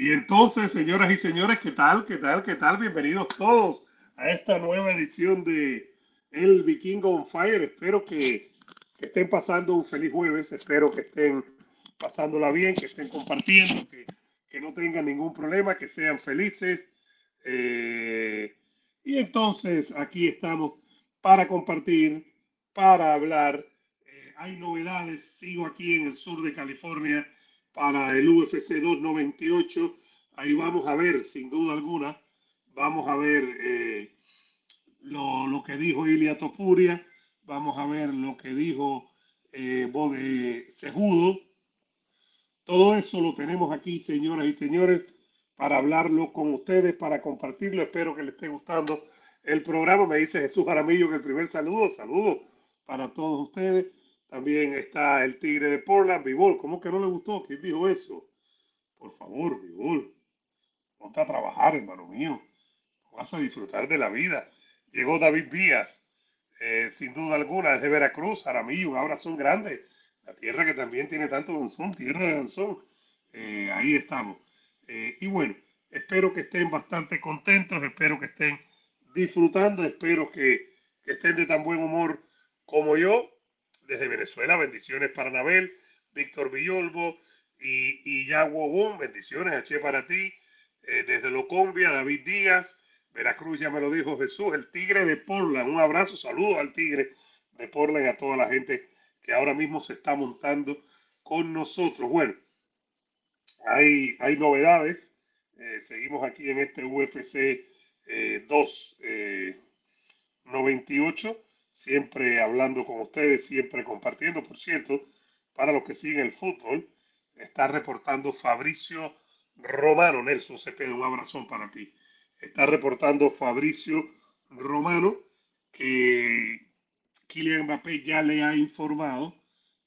Y entonces, señoras y señores, ¿qué tal? ¿Qué tal? ¿Qué tal? Bienvenidos todos a esta nueva edición de El Vikingo on Fire. Espero que, que estén pasando un feliz jueves. Espero que estén pasándola bien, que estén compartiendo, que, que no tengan ningún problema, que sean felices. Eh, y entonces aquí estamos para compartir, para hablar. Eh, hay novedades. Sigo aquí en el sur de California para el UFC 298. Ahí vamos a ver, sin duda alguna, vamos a ver eh, lo, que dijo Ilia Topuria, vamos a ver lo que dijo eh, Bode Sejudo. Todo eso lo tenemos aquí, señoras y señores, para hablarlo con ustedes, para compartirlo. Espero que les esté gustando el programa. Me dice Jesús Jaramillo que el primer saludo, saludo para todos ustedes. También está el Tigre de Portland, Vivol. ¿Cómo que no le gustó? ¿Quién dijo eso? Por favor, Vivol. Ponte a trabajar, hermano mío. Vas a disfrutar de la vida. Llegó David Díaz, eh, sin duda alguna, desde Veracruz, Aramillo, ahora son grandes. La tierra que también tiene tanto danzón, tierra de danzón. Eh, ahí estamos. Eh, y bueno, espero que estén bastante contentos, espero que estén disfrutando, espero que estén de tan buen humor como yo desde Venezuela, bendiciones para Anabel, Víctor Villolbo y, y Boom, bendiciones, H para ti, eh, desde Locombia, David Díaz, Veracruz, ya me lo dijo Jesús, el Tigre de Portland, un abrazo, saludos al Tigre de Portland y a toda la gente que ahora mismo se está montando con nosotros. Bueno, hay, hay novedades, eh, seguimos aquí en este UFC eh, 298 siempre hablando con ustedes, siempre compartiendo. Por cierto, para los que siguen el fútbol, está reportando Fabricio Romano. Nelson Cepeda, un abrazo para ti. Está reportando Fabricio Romano que Kylian Mbappé ya le ha informado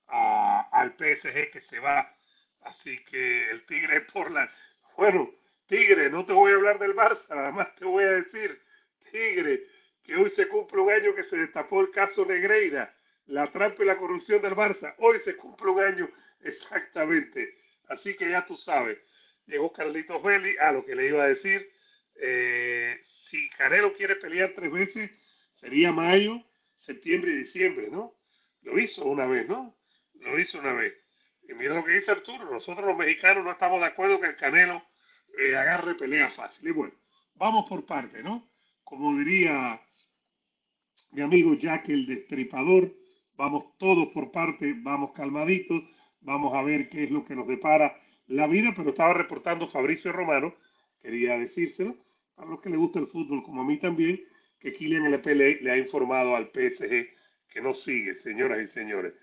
al PSG que se va. Así que el Tigre por la... Bueno, Tigre, no te voy a hablar del Barça, nada más te voy a decir, Tigre, hoy se cumple un año que se destapó el caso Negreira, la trampa y la corrupción del Barça. Hoy se cumple un año exactamente. Así que ya tú sabes. Llegó Carlitos Belli a lo que le iba a decir. Eh, si Canelo quiere pelear tres veces, sería mayo, septiembre y diciembre, ¿no? Lo hizo una vez, ¿no? Lo hizo una vez. Y mira lo que dice Arturo. Nosotros los mexicanos no estamos de acuerdo que el Canelo eh, agarre pelea fácil. Y bueno, vamos por parte, ¿no? Como diría mi amigo Jack el Destripador. Vamos todos por parte, vamos calmaditos, vamos a ver qué es lo que nos depara la vida, pero estaba reportando Fabricio Romano, quería decírselo, a los que le gusta el fútbol como a mí también, que Kylian LPL le ha informado al PSG que no sigue, señoras y señores.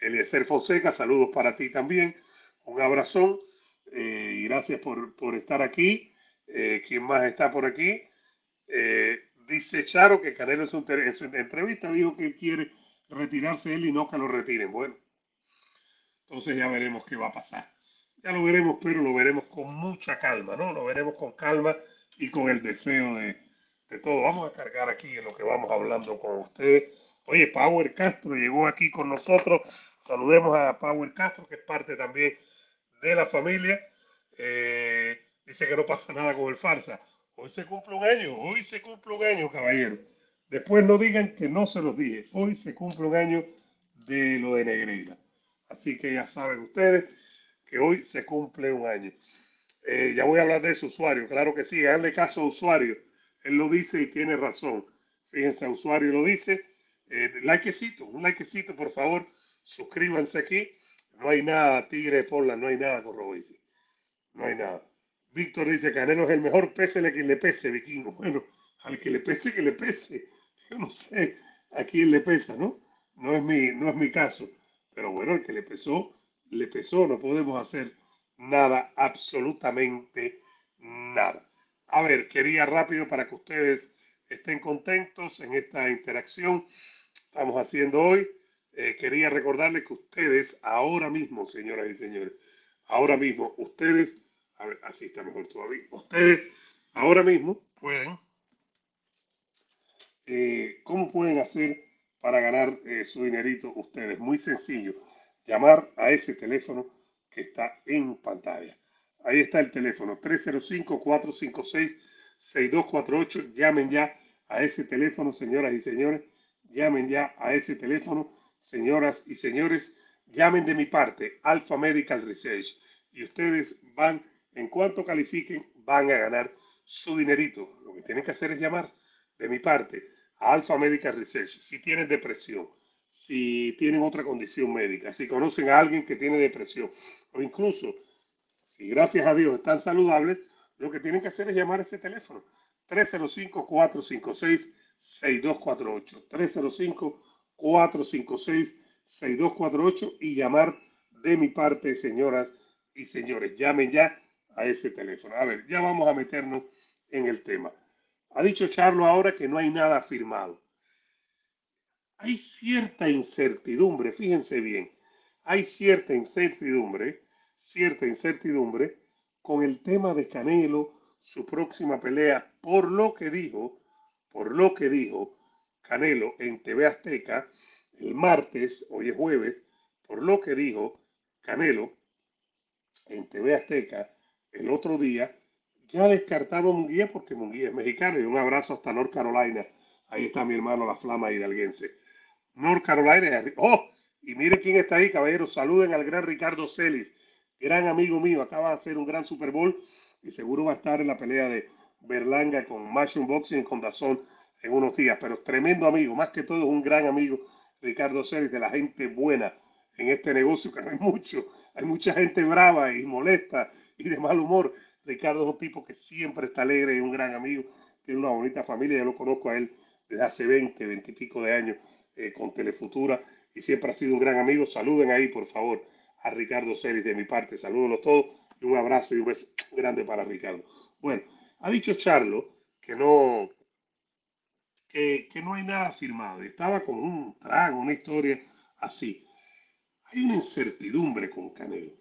Eliezer Fonseca, saludos para ti también, un abrazón eh, y gracias por, por estar aquí. Eh, ¿Quién más está por aquí? Eh, dice Charo que Canelo en su, en entrevista dijo que quiere retirarse él y no que lo retiren. Bueno, entonces ya veremos qué va a pasar. Ya lo veremos, pero lo veremos con mucha calma, ¿no? Lo veremos con calma y con el deseo de, de todo. Vamos a cargar aquí en lo que vamos hablando con ustedes. Oye, Power Castro llegó aquí con nosotros. Saludemos a Power Castro, que es parte también de la familia. Eh, dice que no pasa nada con el farsa. Hoy se cumple un año, hoy se cumple un año, caballero. Después no digan que no se los dije. Hoy se cumple un año de lo de Negreira. Así que ya saben ustedes. que hoy se cumple un año. Eh, ya voy a hablar de ese usuario, claro que sí, hazle caso a usuario. Él lo dice y tiene razón. Fíjense, usuario lo dice. Eh, likecito, un likecito, por favor. Suscríbanse aquí. No hay nada, Tigre de no hay nada con Robici. No hay nada. Víctor dice, Canelo es el mejor, pésele quien le pese, vikingo. Bueno, al que le pese, que le pese. Yo no sé a quién le pesa, ¿no? No es mi, no es mi caso. Pero bueno, el que le pesó, le pesó. No podemos hacer nada, absolutamente nada. A ver, quería rápido para que ustedes estén contentos en esta interacción estamos haciendo hoy. Eh, quería recordarles que ustedes ahora mismo, señoras y señores, ahora mismo, ustedes, a ver, así está mejor todavía, ustedes ahora mismo pueden, eh, ¿cómo pueden hacer para ganar eh, su dinerito ustedes? Muy sencillo, llamar a ese teléfono que está en pantalla. Ahí está el teléfono 305-456-6248. Llamen ya a ese teléfono, señoras y señores. Llamen ya a ese teléfono, señoras y señores. Llamen de mi parte, Alpha Medical Research. Y ustedes van, en cuanto califiquen, van a ganar su dinerito. Lo que tienen que hacer es llamar de mi parte a Alpha Medical Research. Si tienen depresión, si tienen otra condición médica, si conocen a alguien que tiene depresión o incluso si gracias a Dios están saludables, lo que tienen que hacer es llamar a ese teléfono 305-456-6248. 305-456-6248 y llamar de mi parte, señoras y señores. Llamen ya a ese teléfono. A ver, ya vamos a meternos en el tema. Ha dicho Charlo ahora que no hay nada firmado hay cierta incertidumbre, fíjense bien, hay cierta incertidumbre, cierta incertidumbre con el tema de Canelo, su próxima pelea, por lo que dijo, por lo que dijo Canelo en TV Azteca el martes, hoy es jueves, por lo que dijo Canelo en TV Azteca el otro día, ya descartado Munguía porque Munguía es mexicano y un abrazo hasta North Carolina. Ahí está mi hermano la flama hidalguense. North Carolina. Oh, y mire quién está ahí, caballeros. Saluden al gran Ricardo Celis, gran amigo mío. Acaba de hacer un gran Super Bowl y seguro va a estar en la pelea de Berlanga con Mushroom Boxing con Dazón en unos días. Pero tremendo amigo, más que todo un gran amigo, Ricardo Celis, de la gente buena en este negocio, que no hay mucho. Hay mucha gente brava y molesta y de mal humor. Ricardo es un tipo que siempre está alegre y un gran amigo. Tiene una bonita familia, yo lo conozco a él desde hace 20, 20 y pico de años eh, con Telefutura y siempre ha sido un gran amigo. Saluden ahí, por favor, a Ricardo Celis de mi parte. Salúdenlos todos y un abrazo y un beso grande para Ricardo. Bueno, ha dicho Charlo que no, que, no hay nada firmado. Estaba con un trago, una historia así. Hay una incertidumbre con Canelo.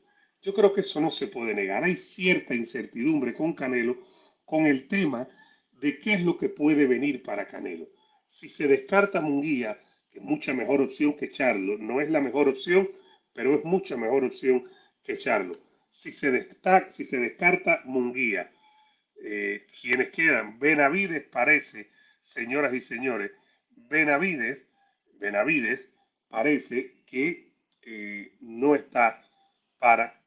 Yo creo que eso no se puede negar. Hay cierta incertidumbre con Canelo con el tema de qué es lo que puede venir para Canelo. Si se descarta Munguía, que es mucha mejor opción que Charlo. No es la mejor opción, pero es mucha mejor opción que Charlo. Si se, destaca, si se descarta Munguía, eh, quienes quedan, Benavides parece, señoras y señores, Benavides, Benavides parece que eh, no está para,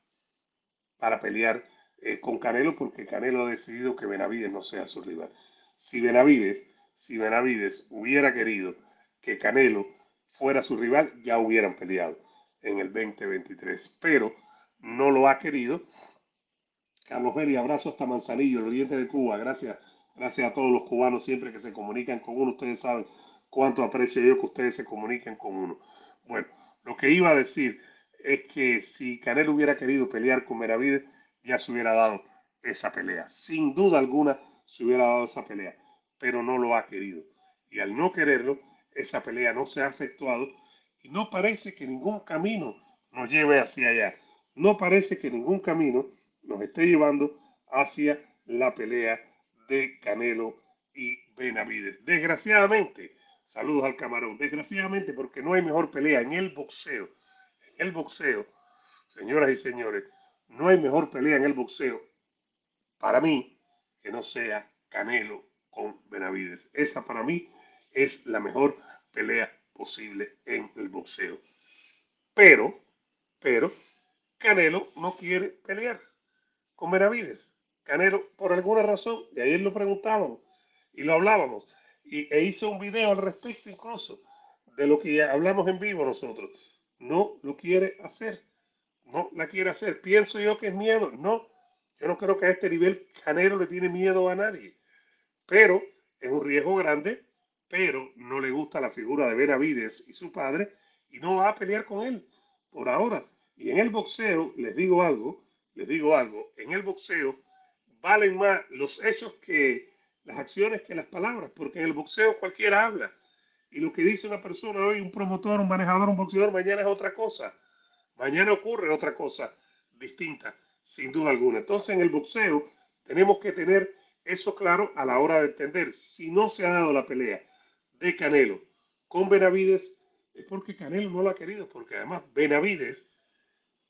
para pelear eh, con Canelo porque Canelo ha decidido que Benavides no sea su rival. Si Benavides, si Benavides hubiera querido que Canelo fuera su rival, ya hubieran peleado en el 2023. Pero no lo ha querido. Carlos Beri, abrazo hasta Manzanillo, el oriente de Cuba. Gracias, gracias a todos los cubanos siempre que se comunican con uno. Ustedes saben cuánto aprecio yo que ustedes se comuniquen con uno. Bueno, lo que iba a decir es que si Canelo hubiera querido pelear con Meravides, ya se hubiera dado esa pelea. Sin duda alguna se hubiera dado esa pelea, pero no lo ha querido. Y al no quererlo, esa pelea no se ha efectuado y no parece que ningún camino nos lleve hacia allá. No parece que ningún camino nos esté llevando hacia la pelea de Canelo y Benavides. Desgraciadamente, saludos al camarón, desgraciadamente porque no hay mejor pelea en el boxeo. El boxeo, señoras y señores, no hay mejor pelea en el boxeo para mí que no sea Canelo con Benavides. Esa para mí es la mejor pelea posible en el boxeo. Pero, pero, Canelo no quiere pelear con Benavides. Canelo, por alguna razón, y ayer lo preguntábamos y lo hablábamos, y, e hizo un video al respecto incluso de lo que hablamos en vivo nosotros. No lo quiere hacer. No la quiere hacer. Pienso yo que es miedo. No, yo no creo que a este nivel Canelo le tiene miedo a nadie. Pero es un riesgo grande, pero no le gusta la figura de Benavides y su padre y no va a pelear con él por ahora. Y en el boxeo, les digo algo, les digo algo, en el boxeo valen más los hechos que las acciones que las palabras, porque en el boxeo cualquiera habla. Y lo que dice una persona hoy, un promotor, un manejador, un boxeador, mañana es otra cosa. Mañana ocurre otra cosa distinta, sin duda alguna. Entonces en el boxeo tenemos que tener eso claro a la hora de entender. Si no se ha dado la pelea de Canelo con Benavides, es porque Canelo no lo ha querido, porque además Benavides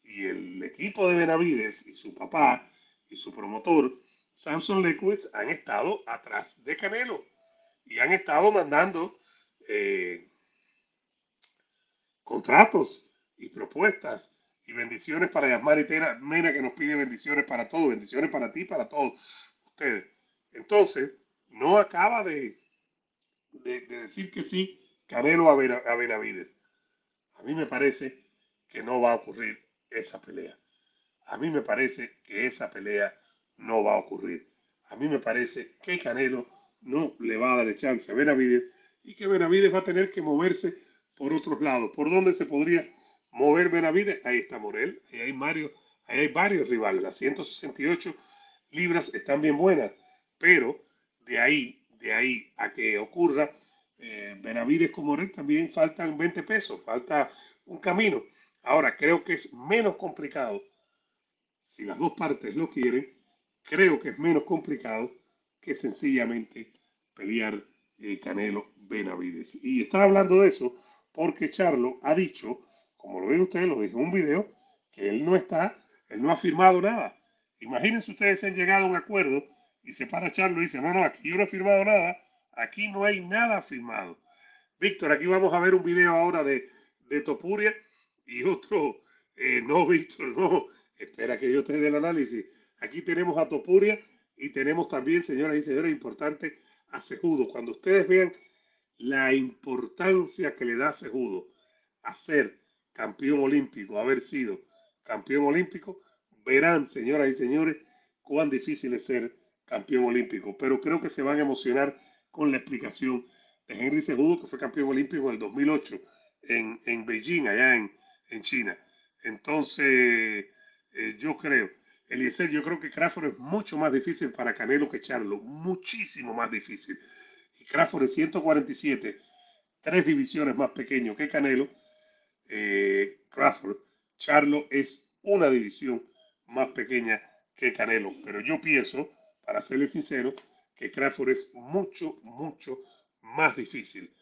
y el equipo de Benavides y su papá y su promotor, Samson Lequitz, han estado atrás de Canelo y han estado mandando eh, contratos y propuestas y bendiciones para Yasmar y Mena que nos pide bendiciones para todos, bendiciones para ti, para todos ustedes. Entonces, no acaba de, de, decir que sí Canelo a, a Benavides. A mí me parece que no va a ocurrir esa pelea. A mí me parece que esa pelea no va a ocurrir. A mí me parece que Canelo no le va a dar chance a Benavides y que Benavides va a tener que moverse por otros lados. ¿Por dónde se podría mover Benavides? Ahí está Morel, ahí hay, Mario, ahí hay varios rivales. Las 168 libras están bien buenas, pero de ahí, de ahí a que ocurra eh, Benavides con Morel también faltan 20 pesos, falta un camino. Ahora, creo que es menos complicado, si las dos partes lo quieren, creo que es menos complicado que sencillamente pelear eh, Canelo Benavides. Y estaba hablando de eso porque Charlo ha dicho, como lo ven ustedes, lo dijo en un video, que él no está, él no ha firmado nada. Imagínense ustedes si han llegado a un acuerdo y se para Charlo y dice, no, no, aquí yo no he firmado nada, aquí no hay nada firmado. Víctor, aquí vamos a ver un video ahora de, de Topuria y otro, eh, no, Víctor, no, espera que yo te dé el análisis. Aquí tenemos a Topuria y tenemos también, señoras y señores, importante a Sejudo. Cuando ustedes vean la importancia que le da a Sejudo a ser campeón olímpico, haber sido campeón olímpico, verán, señoras y señores, cuán difícil es ser campeón olímpico. Pero creo que se van a emocionar con la explicación de Henry Sejudo, que fue campeón olímpico en el 2008 en, en Beijing, allá en, en China. Entonces, eh, yo creo, Eliezer, yo creo que Crawford es mucho más difícil para Canelo que Charlo, muchísimo más difícil. Y Crawford es 147, tres divisiones más pequeño que Canelo. Eh, Crawford, Charlo es una división más pequeña que Canelo. Pero yo pienso, para serle sincero, que Crawford es mucho, mucho más difícil.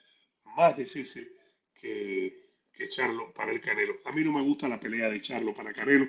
Más difícil que, que Charlo para el Canelo. A mí no me gusta la pelea de Charlo para Canelo,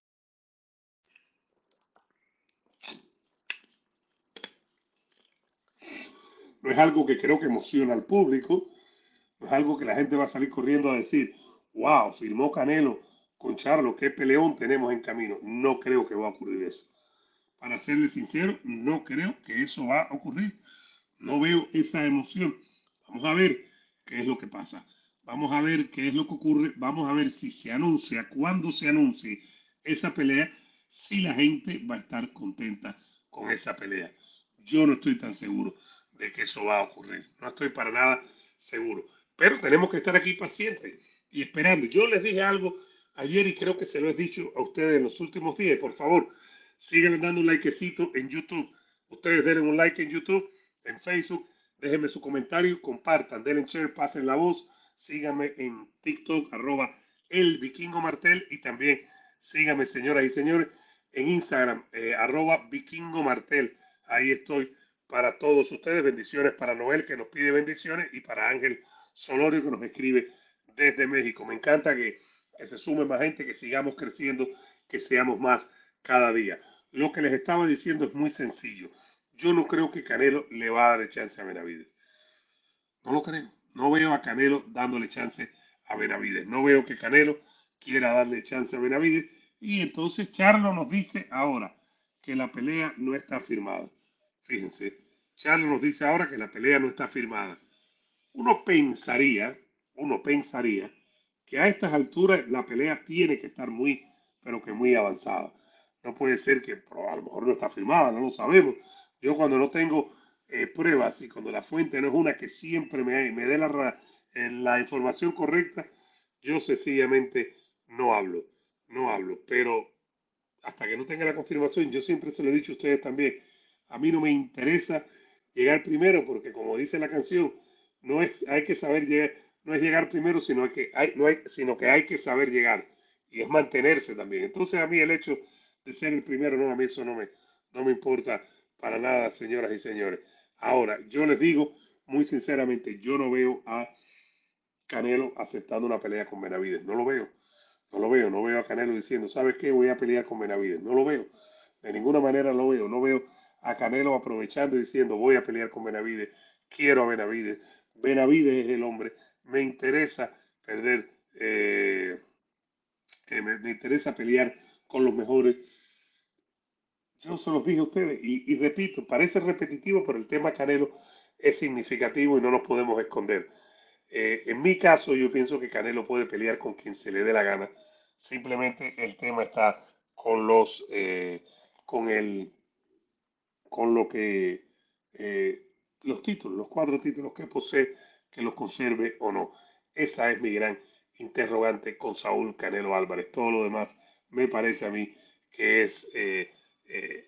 No es algo que creo que emociona al público, no es algo que la gente va a salir corriendo a decir, wow, firmó Canelo con Charlo, qué peleón tenemos en camino. No creo que va a ocurrir eso. Para serle sincero, no creo que eso va a ocurrir. No veo esa emoción. Vamos a ver qué es lo que pasa. Vamos a ver qué es lo que ocurre. Vamos a ver si se anuncia, cuándo se anuncie esa pelea, si la gente va a estar contenta con esa pelea. Yo no estoy tan seguro de que eso va a ocurrir. No estoy para nada seguro. Pero tenemos que estar aquí pacientes y esperando. Yo les dije algo ayer y creo que se lo he dicho a ustedes en los últimos días. Por favor, sigan dando un likecito en YouTube. Ustedes denle un like en YouTube, en Facebook. Déjenme su comentario, compartan, denle share, pasen la voz. Síganme en TikTok, arroba el vikingo martel y también síganme, señoras y señores, en Instagram, eh, arroba vikingo martel. Ahí estoy para todos ustedes. Bendiciones para Noel, que nos pide bendiciones, y para Ángel Solorio, que nos escribe desde México. Me encanta que, que se sume más gente, que sigamos creciendo, que seamos más cada día. Lo que les estaba diciendo es muy sencillo. Yo no creo que Canelo le va a dar chance a Benavides. No lo creo. No veo a Canelo dándole chance a Benavides. No veo que Canelo quiera darle chance a Benavides. Y entonces Charlo nos dice ahora que la pelea no está firmada. Fíjense, Charlo nos dice ahora que la pelea no está firmada. Uno pensaría, uno pensaría que a estas alturas la pelea tiene que estar muy, pero que muy avanzada. No puede ser que a lo mejor no está firmada, no lo sabemos. Yo cuando no tengo eh, pruebas y cuando la fuente no es una que siempre me, me dé la, eh, la información correcta, yo sencillamente no hablo, no hablo. Pero hasta que no tenga la confirmación, yo siempre se lo he dicho a ustedes también, a mí no me interesa llegar primero porque como dice la canción, no es, hay que saber llegar, no es llegar primero, sino que hay, no hay, sino que hay que saber llegar y es mantenerse también. Entonces a mí el hecho de ser el primero, no, a mí eso no me, no me importa para nada, señoras y señores. Ahora, yo les digo muy sinceramente, yo no veo a Canelo aceptando una pelea con Benavides. No lo veo. No lo veo. No veo a Canelo diciendo, ¿sabes qué? Voy a pelear con Benavides. No lo veo. De ninguna manera lo veo. No veo a Canelo aprovechando y diciendo, voy a pelear con Benavides. Quiero a Benavides. Benavides es el hombre. Me interesa perder. Eh, me, me interesa pelear con los mejores. Yo se los dije a ustedes y, y, repito, parece repetitivo, pero el tema Canelo es significativo y no nos podemos esconder. Eh, en mi caso, yo pienso que Canelo puede pelear con quien se le dé la gana. Simplemente el tema está con los, eh, con el, con lo que, eh, los títulos, los cuatro títulos que posee, que los conserve o no. Esa es mi gran interrogante con Saúl Canelo Álvarez. Todo lo demás me parece a mí que es eh, eh,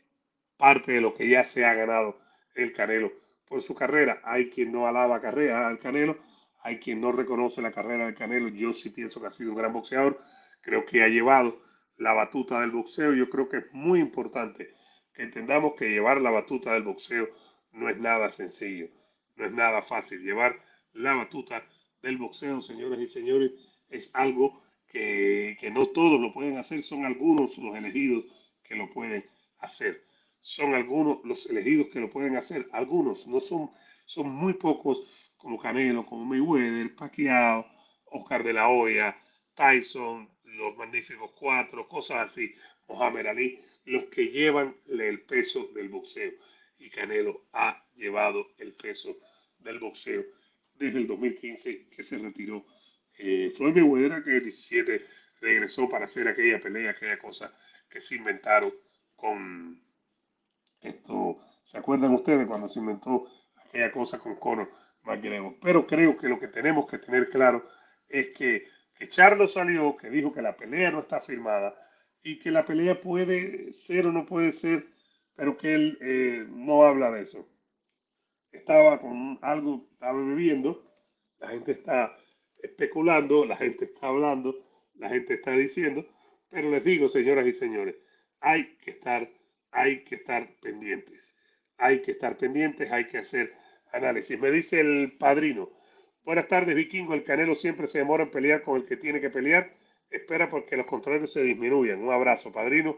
parte de lo que ya se ha ganado el Canelo por su carrera. Hay quien no alaba carrera al Canelo, hay quien no reconoce la carrera del Canelo. Yo sí pienso que ha sido un gran boxeador, creo que ha llevado la batuta del boxeo. Yo creo que es muy importante que entendamos que llevar la batuta del boxeo no es nada sencillo, no es nada fácil. Llevar la batuta del boxeo, señores y señores, es algo que, no todos lo pueden hacer, son algunos los elegidos que lo pueden hacer. Son algunos los elegidos que lo pueden hacer, algunos, no son, son muy pocos como Canelo, como Mayweather, Pacquiao, Oscar de la Hoya, Tyson, los magníficos cuatro, cosas así, Mohamed Ali, los que llevan el peso del boxeo. Y Canelo ha llevado el peso del boxeo desde el 2015 que se retiró eh, Floyd Mayweather que el 17 regresó para hacer aquella pelea, aquella cosa que se inventaron con esto. ¿Se acuerdan ustedes cuando se inventó aquella cosa con Conor McGregor? Pero creo que lo que tenemos que tener claro es que, que Charlo salió, que dijo que la pelea no está firmada y que la pelea puede ser o no puede ser, pero que él eh, no habla de eso. Estaba con algo, estaba bebiendo, la gente está especulando, la gente está hablando, la gente está diciendo, pero les digo, señoras y señores, hay que estar, hay que estar pendientes, hay que estar pendientes, hay que hacer análisis. Me dice el padrino, buenas tardes, vikingo, el Canelo siempre se demora en pelear con el que tiene que pelear, espera porque los contrarios se disminuyan. Un abrazo, padrino,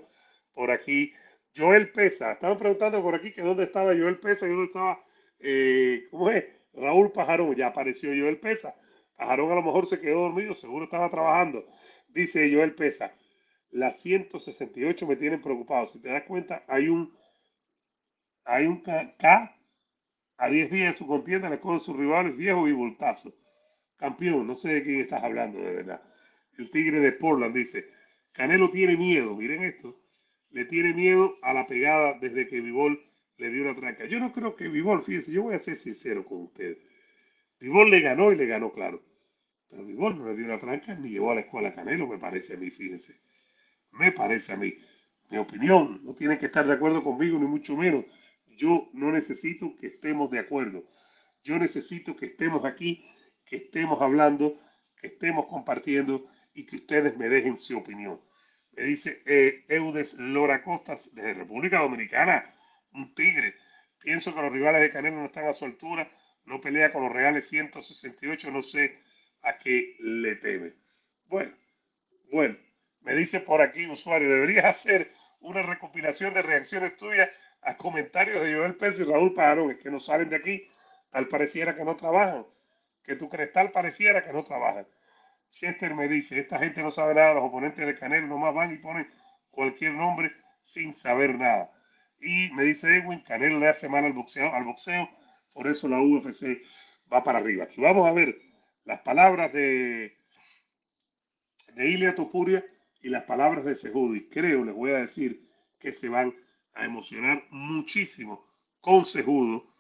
por aquí. Joel Pesa, estaban preguntando por aquí que dónde estaba Joel Pesa y dónde estaba, eh, ¿cómo es? Raúl Pajarón, ya apareció Joel Pesa. Pajarón a lo mejor se quedó dormido, seguro estaba trabajando. Dice Joel Pesa, las 168 me tienen preocupado. Si te das cuenta, hay un, hay un K, a 10 días de su contienda, le cogen sus rivales viejos y voltazos. campeón, no sé de quién estás hablando de verdad. El Tigre de Portland dice, Canelo tiene miedo, miren esto, le tiene miedo a la pegada desde que Vivol le dio una tranca. Yo no creo que Vivol, fíjense, yo voy a ser sincero con ustedes. Vivol le ganó y le ganó claro. Pero Vivol no le dio una tranca ni llevó a la escuela Canelo, me parece a mí, fíjense. Me parece a mí. Mi opinión, no tienen que estar de acuerdo conmigo, ni mucho menos. Yo no necesito que estemos de acuerdo. Yo necesito que estemos aquí, que estemos hablando, que estemos compartiendo y que ustedes me dejen su opinión. Me dice eh, Eudes Lora Costas, desde República Dominicana, un tigre. Pienso que los rivales de Canelo no están a su altura, no pelea con los Reales 168, no sé a qué le teme. Bueno, bueno, me dice por aquí usuario, deberías hacer una recopilación de reacciones tuyas a comentarios de Joel Pérez y Raúl Pajarón, es que no salen de aquí, tal pareciera que no trabajan, que tu cristal pareciera que no trabajan. Chester me dice, esta gente no sabe nada, los oponentes de Canelo nomás van y ponen cualquier nombre sin saber nada. Y me dice Edwin, Canelo le hace mal al boxeo, al boxeo, por eso la UFC va para arriba. Vamos a ver las palabras de, de Ilia Topuria y las palabras de Sejudi. Creo, les voy a decir, que se van a emocionar muchísimo con Sejudo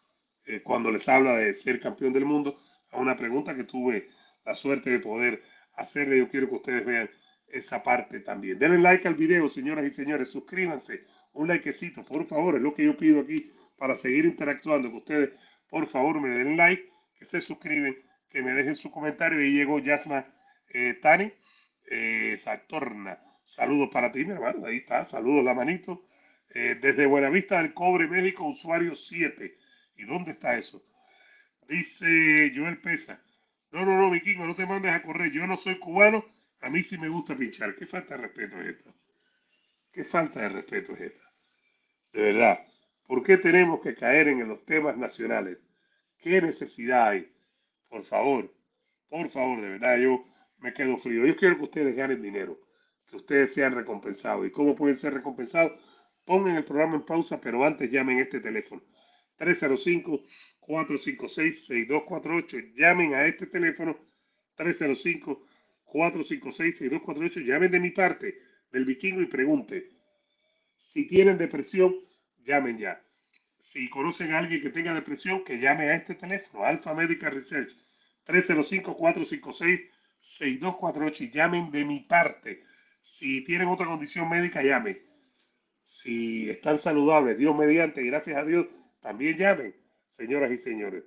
eh, cuando les habla de ser campeón del mundo. A una pregunta que tuve la suerte de poder hacerle, yo quiero que ustedes vean esa parte también. Denle like al video, señoras y señores, suscríbanse, un likecito, por favor, es lo que yo pido aquí para seguir interactuando con ustedes. Por favor, me den like, que se suscriben, que me dejen su comentario. Y llegó Yasma eh, Tani, eh. Saludos para ti, mi hermano. Ahí está, saludos la manito. Eh, desde Buenavista del Cobre, México, usuario 7. ¿Y dónde está eso? Dice Joel Pesa. No, no, no, Vikingo, no te mandes a correr. Yo no soy cubano. A mí sí me gusta pinchar. ¿Qué falta de respeto es esta? ¿Qué falta de respeto es esta? De verdad. ¿Por qué tenemos que caer en los temas nacionales? ¿Qué necesidad hay? Por favor, por favor, de verdad, yo me quedo frío. Yo quiero que ustedes ganen dinero, que ustedes sean recompensados. ¿Y cómo pueden ser recompensados? Pongan el programa en pausa, pero antes llamen este teléfono. 305-456-6248. Llamen a este teléfono 305-456-6248. Llamen de mi parte, del vikingo, y pregunte. Si tienen depresión, llamen ya. Si conocen a alguien que tenga depresión, que llame a este teléfono, Alpha Medical Research, 305-456-6248 y llamen de mi parte. Si tienen otra condición médica, llamen. Si están saludables, Dios mediante, gracias a Dios, también llamen, señoras y señores.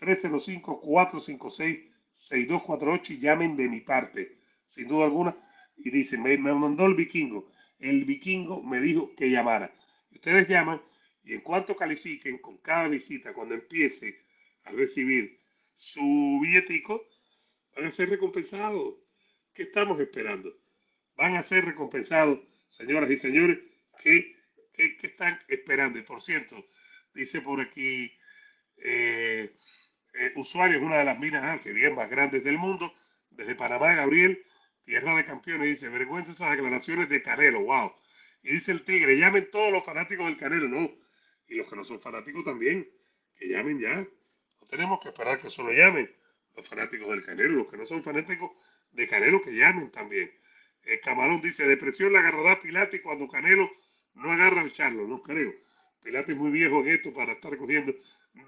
305-456-6248 y llamen de mi parte, sin duda alguna. Y dicen, me, me mandó el vikingo. El vikingo me dijo que llamara. Ustedes llaman y en cuanto califiquen con cada visita, cuando empiece a recibir su billetico, van a ser recompensados. ¿Qué estamos esperando? Van a ser recompensados, señoras y señores, ¿qué, qué, están esperando? Y por cierto, dice por aquí, eh, eh, usuario de una de las minas Ángel, bien más grandes del mundo, desde Panamá, Gabriel, tierra de campeones, dice, vergüenza esas declaraciones de Canelo, wow. Y dice el Tigre, llamen todos los fanáticos del Canelo, no, y los que no son fanáticos también, que llamen ya. No tenemos que esperar que solo llamen los fanáticos del Canelo, los que no son fanáticos de Canelo, que llamen también. El Camarón dice, depresión la agarrará Pilate cuando Canelo no agarra al charlo, no creo. Pilate es muy viejo en esto para estar cogiendo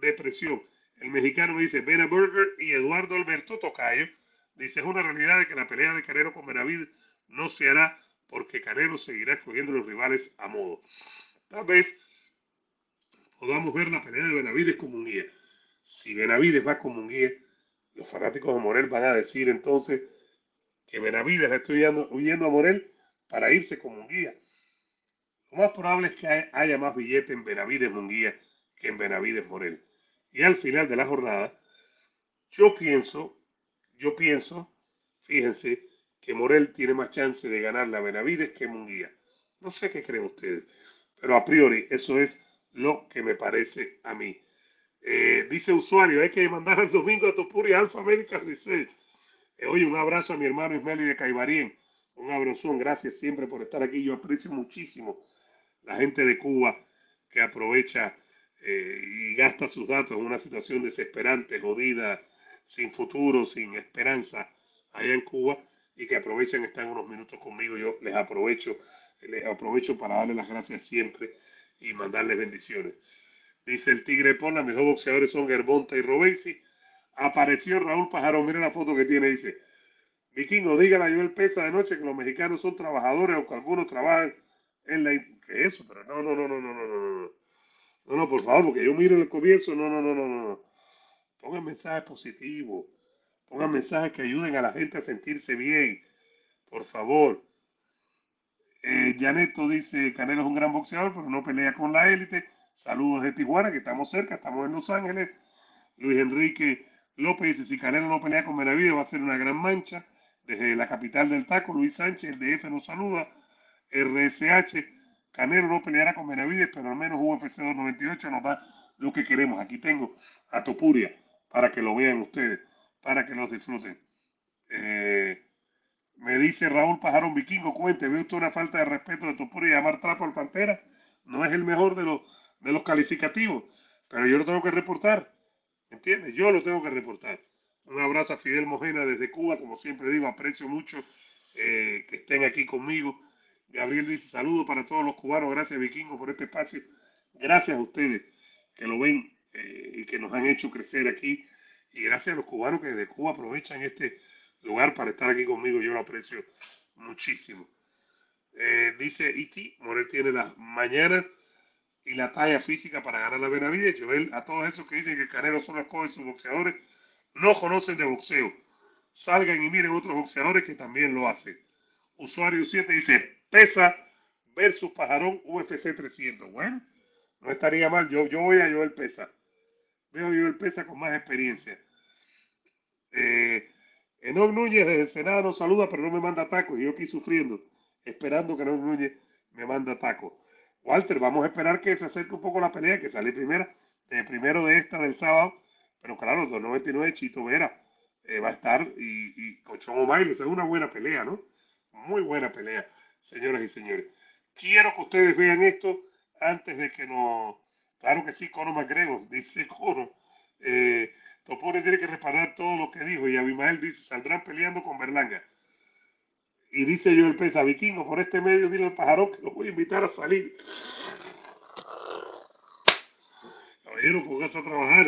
depresión. El mexicano me dice, Bena Burger y Eduardo Alberto Tocayo, dice, es una realidad de que la pelea de Canelo con Benavides no se hará porque Canelo seguirá escogiendo los rivales a modo. Tal vez podamos ver la pelea de Benavides como un guía. Si Benavides va como un guía, los fanáticos de Morel van a decir entonces que Benavides está huyendo, a Morel para irse como un guía. Lo más probable es que haya más billetes en Benavides Munguía en Benavides Morel. Y al final de la jornada, yo pienso, yo pienso, fíjense, que Morel tiene más chance de ganar la Benavides que Munguía. No sé qué creen ustedes, pero a priori eso es lo que me parece a mí. Eh, dice usuario, hay que mandar el domingo a Topuri Alpha Medical Research. Eh, oye, un abrazo a mi hermano Ismael de Caibarien. Un abrazón, gracias siempre por estar aquí. Yo aprecio muchísimo la gente de Cuba que aprovecha eh, y gasta sus datos en una situación desesperante, jodida, sin futuro, sin esperanza allá en Cuba y que aprovechen estar unos minutos conmigo. Yo les aprovecho, les aprovecho para darles las gracias siempre y mandarles bendiciones. Dice el Tigre Pona, mis dos boxeadores son Germonta y Robesi. Apareció Raúl Pajarón, mira la foto que tiene, dice, Vikingo, dígale a Joel Pesa de noche que los mexicanos son trabajadores o que algunos trabajan en la... ¿Qué eso? Pero no, no, no, no, no, no, no, no. No, por favor, porque yo miro el comienzo, no, no, no, no, no. Pongan mensajes positivos, pongan mensajes que ayuden a la gente a sentirse bien, por favor. Eh, Janeto dice, Canelo es un gran boxeador, pero no pelea con la élite. Saludos de Tijuana, que estamos cerca, estamos en Los Ángeles. Luis Enrique López dice, si Canelo no pelea con Benavides va a ser una gran mancha. Desde la capital del taco, Luis Sánchez, el DF nos saluda. RSH, Canelo no peleará con Benavides, pero al menos UFC 298 nos da lo que queremos. Aquí tengo a Topuria para que lo vean ustedes, para que los disfruten. Eh, me dice Raúl Pajarón Vikingo, cuente, ¿ve usted una falta de respeto de Topuria y llamar trapo al Pantera? No es el mejor de los, de los calificativos, pero yo lo tengo que reportar. ¿Entiendes? Yo lo tengo que reportar. Un abrazo a Fidel Mojena desde Cuba, como siempre digo, aprecio mucho eh, que estén aquí conmigo. Gabriel dice saludos para todos los cubanos, gracias Vikingo por este espacio. Gracias a ustedes que lo ven eh, y que nos han hecho crecer aquí. Y gracias a los cubanos que desde Cuba aprovechan este lugar para estar aquí conmigo. Yo lo aprecio muchísimo. Eh, dice Iti, Morel tiene las mañanas y la talla física para ganar la Benavides. Joel, a todos esos que dicen que Canelo solo escoge sus boxeadores, no conocen de boxeo. Salgan y miren otros boxeadores que también lo hacen. Usuario 7 dice, pesa versus Pajarón UFC 300. Bueno, no estaría mal. Yo, yo voy a Joel Pesa. Veo a Joel Pesa con más experiencia. Eh, Núñez desde el Senado nos saluda, pero no me manda tacos. Y yo aquí sufriendo, esperando que Enoch Núñez me manda tacos. Walter, vamos a esperar que se acerque un poco la pelea, que sale primera, primero de esta del sábado. Pero claro, 299 Chito Vera eh, va a estar y, y Cochón O'Malley. Es una buena pelea, ¿no? Muy buena pelea, señoras y señores. Quiero que ustedes vean esto antes de que nos... Claro que sí, Coro McGregor, dice Coro. Eh, Topore tiene que reparar todo lo que dijo y Abimael dice, saldrán peleando con Berlanga. Y dice yo el pesa vikingo, por este medio dile al pajarón que lo voy a invitar a salir. Caballero, póngase a trabajar.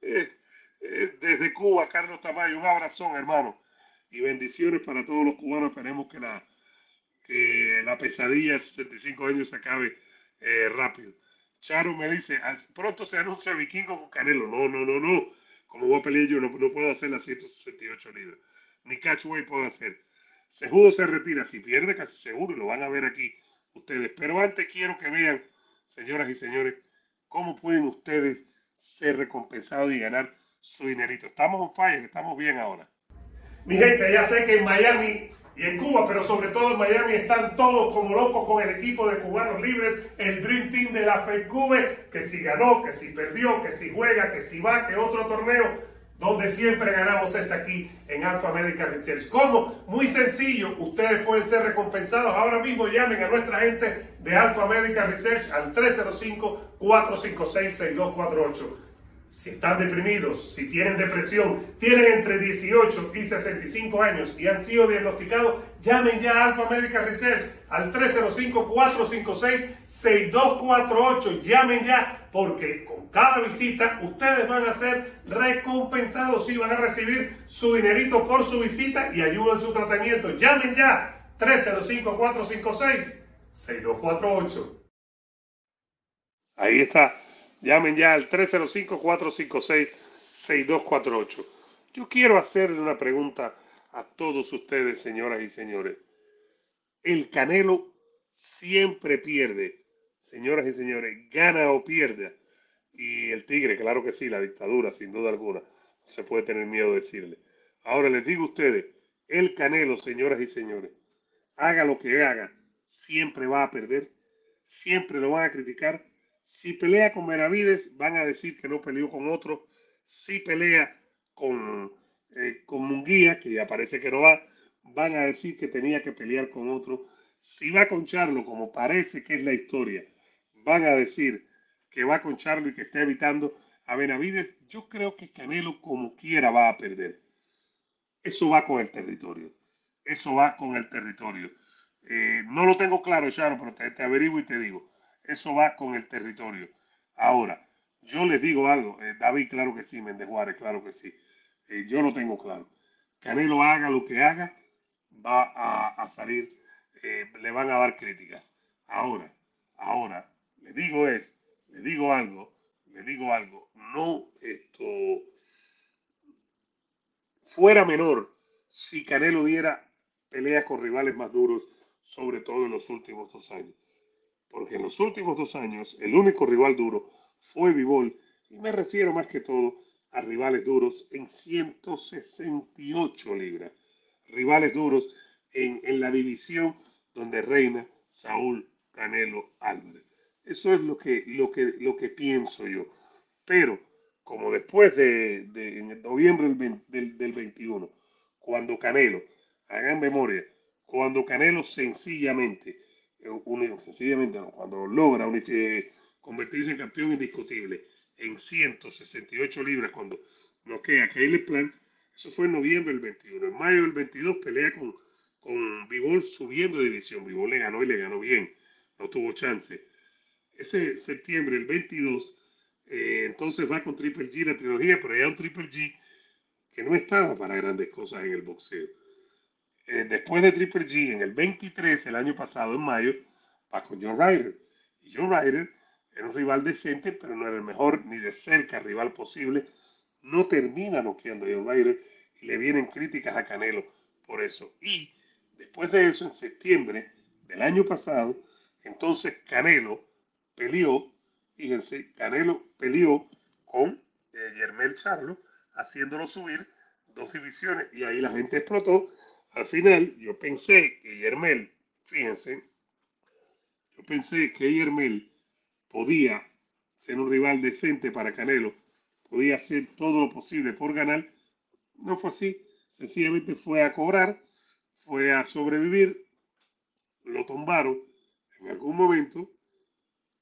Eh, eh, desde Cuba, Carlos Tamayo, un abrazón, hermano. Y bendiciones para todos los cubanos. Esperemos que la, que la pesadilla de 65 años se acabe eh, rápido. Charo me dice, pronto se anuncia Vikingo con Canelo. No, no, no, no. Como voy a pelear yo, no, no puedo hacer las 168 libras. Ni Catchway puedo hacer. Sejudo se retira. Si pierde, casi seguro, lo van a ver aquí ustedes. Pero antes quiero que vean, señoras y señores, cómo pueden ustedes ser recompensados y ganar su dinerito. Estamos en fire, estamos bien ahora. Mi gente, ya sé que en Miami y en Cuba, pero sobre todo en Miami están todos como locos con el equipo de cubanos libres, el Dream Team de la FECUBE, que si ganó, que si perdió, que si juega, que si va, que otro torneo, donde siempre ganamos es aquí en Alpha Medical Research. ¿Cómo? Muy sencillo, ustedes pueden ser recompensados. Ahora mismo llamen a nuestra gente de Alpha Medical Research al 305-456-6248 si están deprimidos, si tienen depresión, tienen entre 18 y 65 años y han sido diagnosticados, llamen ya a Alpha Medical Research al 305-456-6248. Llamen ya porque con cada visita ustedes van a ser recompensados y van a recibir su dinerito por su visita y ayuda su tratamiento. Llamen ya 305-456-6248. Ahí está. Llamen ya al 305-456-6248. Yo quiero hacerle una pregunta a todos ustedes, señoras y señores. El Canelo siempre pierde, señoras y señores, gana o pierde. Y el Tigre, claro que sí, la dictadura, sin duda alguna. Se puede tener miedo de decirle. Ahora les digo a ustedes, el Canelo, señoras y señores, haga lo que haga, siempre va a perder, siempre lo van a criticar si pelea con Benavides, van a decir que no peleó con otro. Si pelea con, eh, con Munguía, que ya parece que no va, van a decir que tenía que pelear con otro. Si va con Charlo, como parece que es la historia, van a decir que va con Charlo y que está evitando a Benavides, yo creo que Canelo como quiera va a perder. Eso va con el territorio. Eso va con el territorio. Eh, no lo tengo claro, Charo, pero te, te, averiguo y te digo. Eso va con el territorio. Ahora, yo les digo algo. Eh, David, claro que sí. Méndez Juárez, claro que sí. Eh, yo lo tengo claro. Canelo haga lo que haga, va a, salir, le van a dar críticas. Ahora, ahora, le digo es, le digo algo, le digo algo, no esto fuera menor si Canelo diera peleas con rivales más duros, sobre todo en los últimos dos años. Porque en los últimos dos años el único rival duro fue Vivol, y me refiero más que todo a rivales duros en 168 libras. Rivales duros en, en la división donde reina Saúl Canelo Álvarez. Eso es lo que, lo que, lo que pienso yo. Pero como después de, de en noviembre del, del, del 21, cuando Canelo, hagan memoria, cuando Canelo sencillamente, eh, sencillamente cuando logra eh, convertirse en campeón indiscutible en 168 libras, cuando noquea a Caleb Plant, eso fue en noviembre del 21. En mayo del 22 pelea con, con Bivol subiendo de división. Bivol le ganó y le ganó bien, no tuvo chance. Ese septiembre, el 22, eh, entonces va con Triple G la trilogía, pero ya un Triple G que no estaba para grandes cosas en el boxeo. Eh, después de Triple G, en el 23, el año pasado, en mayo, va con John Ryder. Y John Ryder era un rival decente, pero no era el mejor ni de cerca rival posible. No termina noqueando a John Ryder y le vienen críticas a Canelo por eso. Y después de eso, en septiembre del año pasado, entonces Canelo peleó, fíjense, Canelo peleó con eh, Yermel Charlo, haciéndolo subir dos divisiones y ahí la gente explotó. Al final yo pensé que Yermel, fíjense, yo pensé que Yermel podía ser un rival decente para Canelo, podía hacer todo lo posible por ganar. No fue así, sencillamente fue a cobrar, fue a sobrevivir, lo tumbaron en algún momento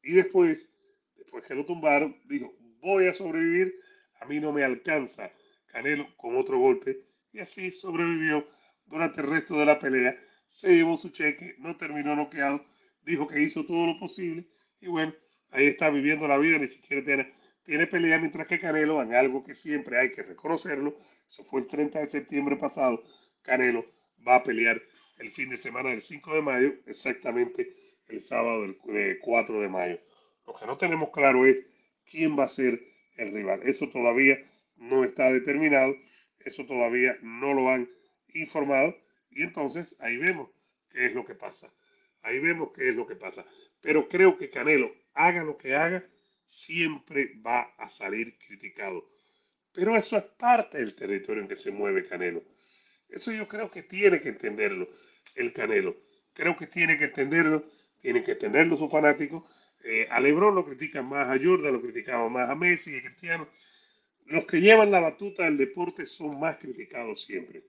y después, después que lo tumbaron, dijo, voy a sobrevivir, a mí no me alcanza. Canelo con otro golpe y así sobrevivió durante el resto de la pelea. Se llevó su cheque, no terminó noqueado, dijo que hizo todo lo posible y bueno, ahí está viviendo la vida, ni siquiera tiene, tiene pelea, mientras que Canelo, en algo que siempre hay que reconocerlo, eso fue el 30 de septiembre pasado, Canelo va a pelear el fin de semana del 5 de mayo, exactamente el sábado del 4 de mayo. Lo que no tenemos claro es quién va a ser el rival. Eso todavía no está determinado, eso todavía no lo han informado y entonces ahí vemos qué es lo que pasa. Ahí vemos qué es lo que pasa. Pero creo que Canelo, haga lo que haga, siempre va a salir criticado. Pero eso es parte del territorio en que se mueve Canelo. Eso yo creo que tiene que entenderlo el Canelo. Creo que tiene que entenderlo tienen que tenerlo sus fanáticos. Eh, a Lebron lo critican más, a Jordan lo criticaban más, a Messi y a Cristiano. Los que llevan la batuta del deporte son más criticados siempre.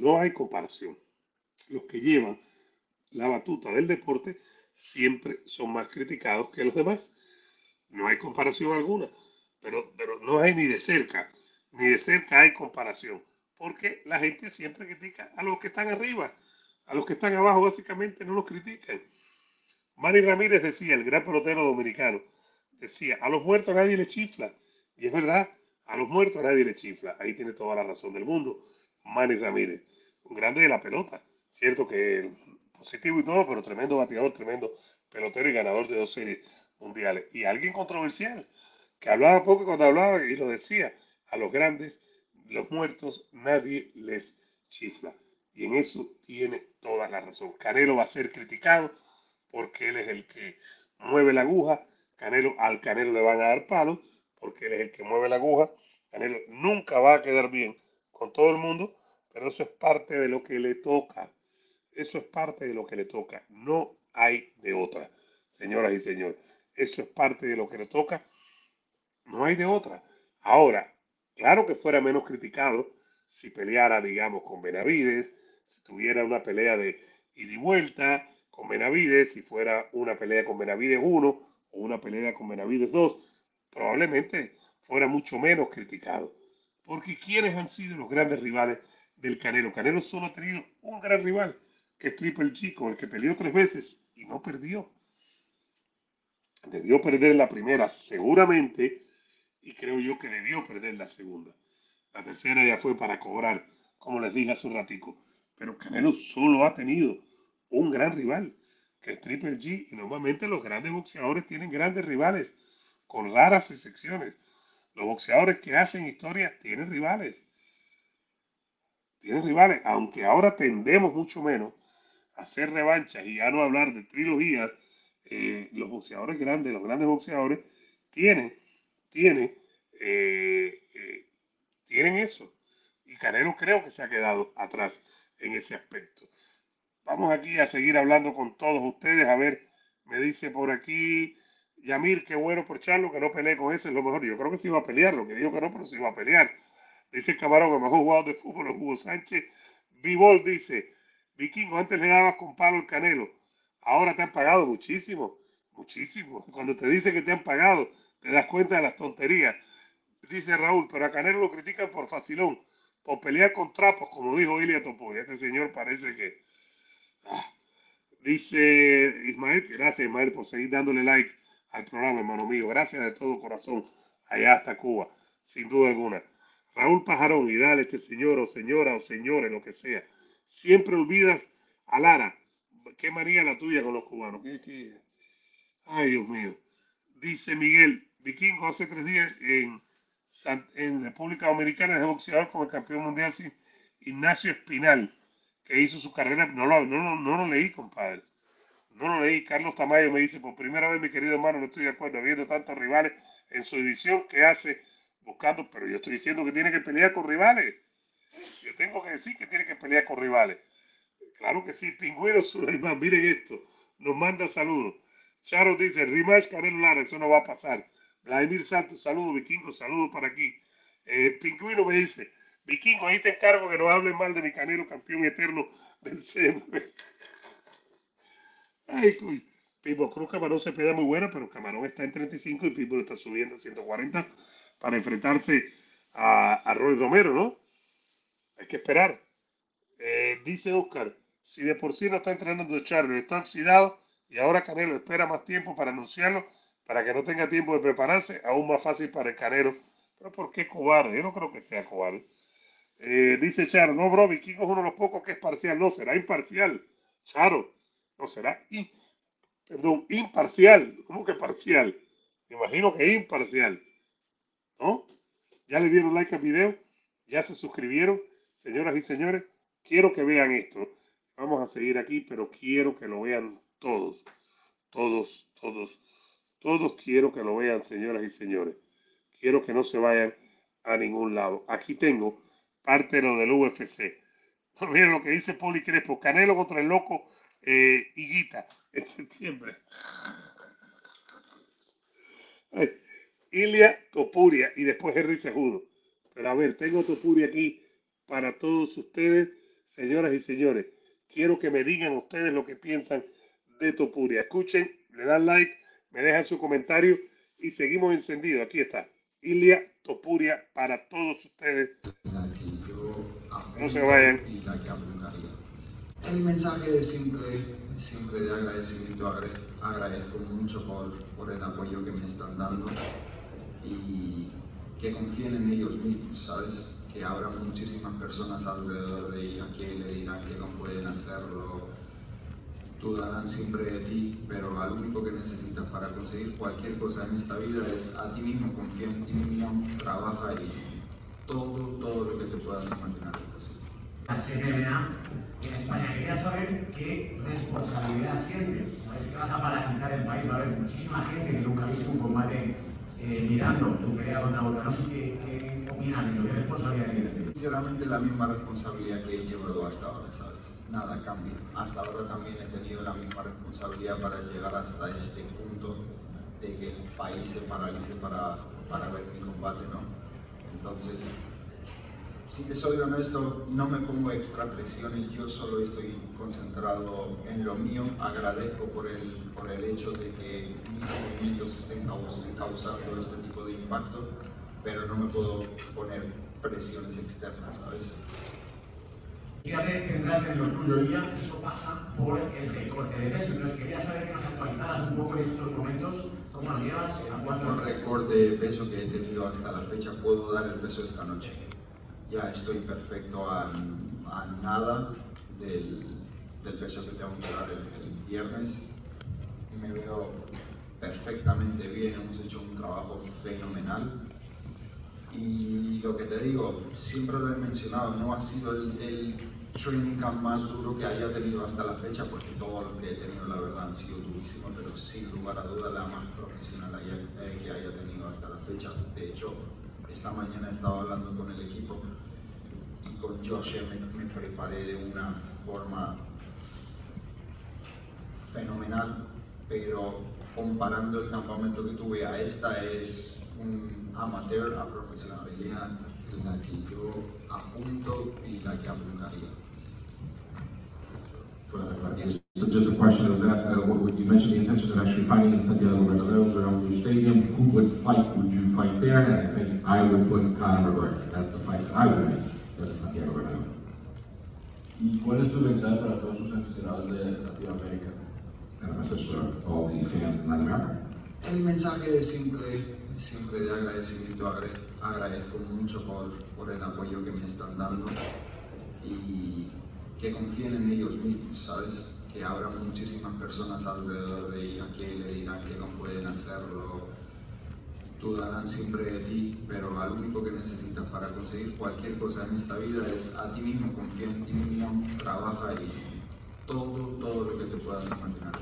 No hay comparación. Los que llevan la batuta del deporte siempre son más criticados que los demás. No hay comparación alguna, pero, pero no hay ni de cerca, ni de cerca hay comparación porque la gente siempre critica a los que están arriba, a los que están abajo básicamente no los critican. Manny Ramírez decía, el gran pelotero dominicano, decía, a los muertos nadie le chifla. Y es verdad, a los muertos nadie le chifla. Ahí tiene toda la razón del mundo. Manny Ramírez, un grande de la pelota. Cierto que positivo y todo, pero tremendo bateador, tremendo pelotero y ganador de dos series mundiales. Y alguien controversial, que hablaba poco cuando hablaba y lo decía, a los grandes los muertos nadie les chifla. Y en eso tiene toda la razón. Canelo va a ser criticado porque él es el que mueve la aguja. Canelo, al Canelo le van a dar palos porque él es el que mueve la aguja. Canelo nunca va a quedar bien con todo el mundo, pero eso es parte de lo que le toca. Eso es parte de lo que le toca. No hay de otra, señoras y señores. Eso es parte de lo que le toca. No hay de otra. Ahora, Claro que fuera menos criticado si peleara, digamos, con Benavides, si tuviera una pelea de ida y vuelta con Benavides, si fuera una pelea con Benavides 1 o una pelea con Benavides 2, probablemente fuera mucho menos criticado. Porque ¿quiénes han sido los grandes rivales del Canelo? Canelo solo ha tenido un gran rival, que es Triple G, con el que peleó tres veces y no perdió. Debió perder la primera, seguramente, y creo yo que debió perder la segunda. La tercera ya fue para cobrar, como les dije hace un ratico. Pero Canelo solo ha tenido un gran rival, que es Triple G, y normalmente los grandes boxeadores tienen grandes rivales, con raras excepciones. Los boxeadores que hacen historia tienen rivales. Tienen rivales, aunque ahora tendemos mucho menos a hacer revanchas y ya no hablar de trilogías, eh, los boxeadores grandes, los grandes boxeadores, tienen, tienen, eh, eh, tienen eso. Y Canelo creo que se ha quedado atrás en ese aspecto. Vamos aquí a seguir hablando con todos ustedes. A ver, me dice por aquí Yamir, qué bueno por Charlo, que no peleé con ese, es lo mejor. Yo creo que se iba a pelear, lo que dijo que no, pero se iba a pelear. Dice el camarón que mejor jugador de fútbol es Hugo Sánchez. Bibol dice, Vikingo, antes le dabas con palo el canelo, ahora te han pagado muchísimo, muchísimo. Cuando te dice que te han pagado, te das cuenta de las tonterías. Dice Raúl, pero a Canelo lo critican por facilón, por pelear con trapos, como dijo Ilia Topoy. Este señor parece que... Ah. Dice Ismael, gracias Ismael por seguir dándole like al programa, hermano mío. Gracias de todo corazón, allá hasta Cuba, sin duda alguna. Raúl Pajarón, y dale este señor o señora o señores, lo que sea. Siempre olvidas a Lara. Qué manía la tuya con los cubanos. Ay, Dios mío. Dice Miguel, Vikingo hace tres días en, en República Dominicana de boxeador como el campeón mundial Ignacio Espinal, que hizo su carrera. No lo, no, no, no lo leí, compadre. No lo leí. Carlos Tamayo me dice, por primera vez, mi querido hermano, no estoy de acuerdo, habiendo tantos rivales en su división que hace buscando, pero yo estoy diciendo que tiene que pelear con rivales. Yo tengo que decir que tiene que pelear con rivales. Claro que sí, Pingüino Suleiman, miren esto, nos manda saludos. Charo dice, rematch Canelo Lara, eso no va a pasar. Vladimir Santos, saludos, Vikingo, saludos para aquí. Eh, Pingüino me dice, Vikingo, ahí te encargo que no hablen mal de mi Canelo, campeón eterno del CMB. Ay. Pipo Cruz Camarón se pega muy buena, pero Camarón está en 35 y Pipo está subiendo a 140 para enfrentarse a, Roy Romero, ¿no? Hay que esperar. Eh, dice Oscar, si de por sí no está entrenando Charlie, está oxidado y ahora Canelo espera más tiempo para anunciarlo, para que no tenga tiempo de prepararse, aún más fácil para el Canelo. Pero ¿por qué cobarde? Yo no creo que sea cobarde. Eh, dice Charo, no, bro, Vikingo es uno de los pocos que es parcial. No, será imparcial. Charo, no será imparcial. ¿Cómo que parcial? Me imagino que imparcial. ¿No? Ya le dieron like al video, ya se suscribieron. Señoras y señores, quiero que vean esto. Vamos a seguir aquí, pero quiero que lo vean todos. Todos, todos, todos quiero que lo vean, señoras y señores. Quiero que no se vayan a ningún lado. Aquí tengo parte de lo del UFC. Miren lo que dice Poli Crespo. Canelo contra el loco eh, Higuita en septiembre. Ilia Topuria y después Henry Sejudo. Pero a ver, tengo Topuria aquí para todos ustedes, señoras y señores. Quiero que me digan ustedes lo que piensan de Topuria. Escuchen, le dan like, me dejan su comentario y seguimos encendidos. Aquí está. Ilia Topuria para todos ustedes. No se vayan. El mensaje es simple, simple de agradecimiento. Agradezco mucho por, el apoyo que me están dando y que confíen en ellos mismos, ¿sabes? Que habrá muchísimas personas alrededor de ella que le dirán que no pueden hacerlo, dudarán siempre de ti, pero lo único que necesitas para conseguir cualquier cosa en esta vida es a ti mismo, confía en ti mismo, trabaja y todo, todo lo que te puedas imaginar es posible. La CNBA en España. Quería saber qué responsabilidad sientes. Sabes que vas a paralizar el país, va a haber muchísima gente que nunca ha visto un combate eh, mirando tu pelea contra Volkanovski. ¿Qué, ¿Qué opinas de ello? ¿Qué responsabilidad tienes? Sinceramente la misma responsabilidad que he llevado hasta ahora, ¿sabes? Nada cambia. Hasta ahora también he tenido la misma responsabilidad para llegar hasta este punto de que el país se paralice para, para ver mi combate, ¿no? Entonces, si te soy honesto, no me pongo extra presiones, yo solo estoy concentrado en lo mío, agradezco por el, por el hecho de que mis movimientos estén causando este tipo de impacto, pero no me puedo poner presiones externas, ¿sabes? Fíjate, centrarte en lo tuyo, ya eso pasa por el recorte de peso. Entonces quería saber que nos actualizaras un poco en estos momentos, cómo lo llevas, a cuántos... El recorte de peso que he tenido hasta la fecha, puedo dar el peso esta noche ya estoy perfecto a, nada del, peso que tengo que dar el, viernes. Me veo perfectamente bien, hemos hecho un trabajo fenomenal. Y lo que te digo, siempre lo he mencionado, no ha sido el, training camp más duro que haya tenido hasta la fecha, porque todo lo que he tenido, la verdad, han sido durísimos, pero sin lugar a duda la más profesional eh, que haya tenido hasta la fecha. De hecho, esta mañana he estado hablando con el equipo y con Josh me, preparé de una forma fenomenal, pero comparando el campamento que tuve a esta es un amateur a profesionalidad la que yo apunto y la que apuntaría. Just a question that was asked, uh, you mentioned the intention of actually fighting in Santiago Bernabeu around stadium. Who would fight? There? And I think I would put Conor McGregor. That's the fight that I would make at Santiago Bernabeu. ¿Y cuál es tu mensaje para todos sus aficionados de Latinoamérica? And a message to all the fans in Latin America. El mensaje es simple, siempre de agradecimiento. Agradezco mucho por, por el apoyo que me están dando y que confíen en ellos mismos, ¿sabes? Que habrá muchísimas personas alrededor de ellos que le dirán que no pueden hacerlo, dudarán siempre de ti, pero al único que necesitas para conseguir cualquier cosa en esta vida es a ti mismo, confía en ti mismo, trabaja y todo, todo lo que te puedas imaginar.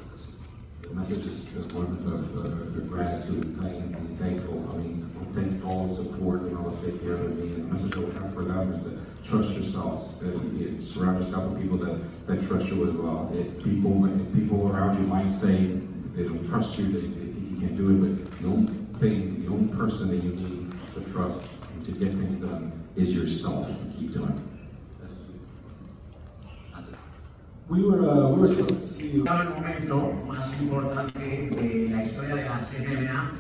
The message is one of gratitude and thankful. I mean, thanks for all the support and all the faith you ever. And the message that we have for them is to trust yourselves. That you surround yourself with people that, that trust you as well. That people around you might say they don't trust you, they, think you can't do it, but only thing, the only person that you need to trust to get things done is yourself. And keep doing it. We were, uh, we were supposed to see you. el momento más importante de la historia de la CNMA